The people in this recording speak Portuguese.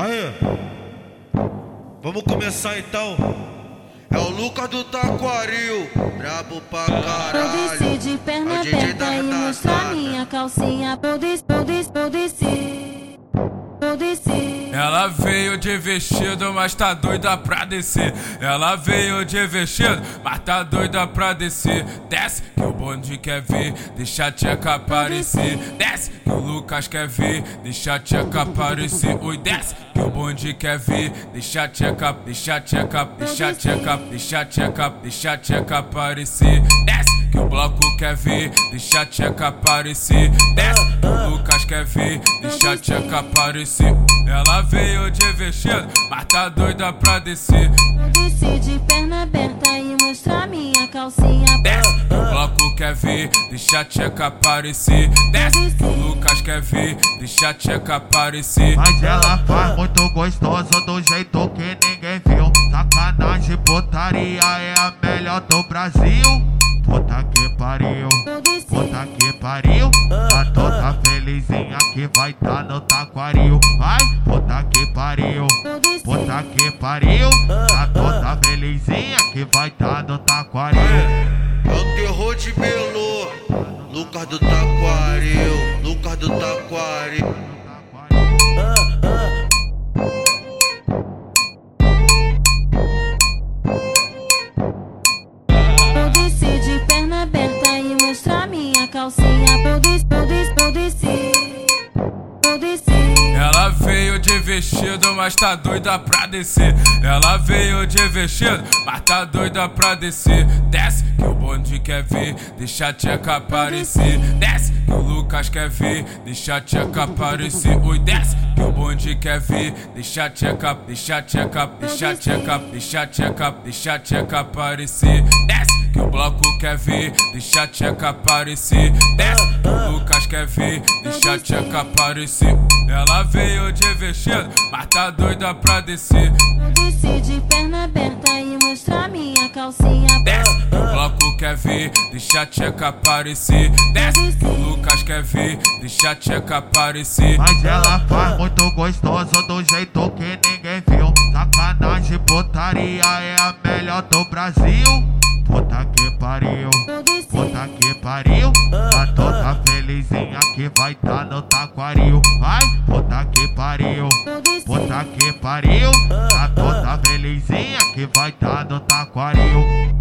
Aí, vamos começar então. É o Lucas do Taquaril, brabo pra caralho. Eu desci de perna É aberta e mostrar redatada. minha calcinha. Eu desci, eu desci, eu desci. Eu desci. Ela veio de vestido, mas tá doida pra descer. Ela veio de vestido, mas tá doida pra descer. Desce, que o bonde quer ver, deixa a tcheca aparecer. Desce, que o Lucas quer ver, deixa a tcheca aparecer. Oi, desce, que o bonde quer ver, deixa a tcheca, deixa a tcheca, deixa a tcheca, deixa a tcheca, deixa a tcheca aparecer. Desce, que o bloco quer ver, deixa a tcheca aparecer. Desce, que o Lucas quer ver, deixa a tcheca aparecer. Ela veio de vestido, mas tá doida pra descer. Eu desci de perna aberta e mostrar minha calcinha. Desce, que o bloco quer ver, deixa a tcheca aparecer. Desce, que o Lucas quer ver, deixa a tcheca aparecer. Mas ela faz muito gostoso do jeito que ninguém viu. Sacanagem, putaria é a melhor do Brasil. Puta que pariu, puta que pariu. Tá toda felizinha que vai tá no taquaril. Vai, puta que pariu, puta que pariu. Tá toda felizinha que vai tá no taquaril. É o terror de Melô, Lucas do Taquaril, Lucas do Taquaril. Ela veio de vestido, mas tá doida pra descer. Ela veio de vestido, mas tá doida pra descer. Desce, que o bonde quer ver, deixa a tcheca aparecer. Desce, que o Lucas quer ver, deixa a tcheca aparecer. Oi, desce, que o bonde quer ver, deixa a tcheca, deixa a tcheca, deixa a tcheca, deixa a tcheca, deixa a tcheca aparecer. Desce, que o bloco quer ver, deixa a tcheca aparecer. Desce, o Lucas quer ver, deixa a tcheca aparecer. Ela veio de vestido, mas tá doida pra descer. Eu desci de perna aberta e mostrar minha calcinha. Desce, o bloco quer ver, deixa a tcheca aparecer. Desce, o Lucas quer ver, deixa a tcheca aparecer. Mas ela faz muito gostoso do jeito que ninguém viu. Sacanagem, putaria é a melhor do Brasil. Pariu, puta que pariu. Tá toda felizinha que vai tá no taquaril. Vai, puta que pariu, puta que pariu. Tá toda felizinha que vai tá no taquaril.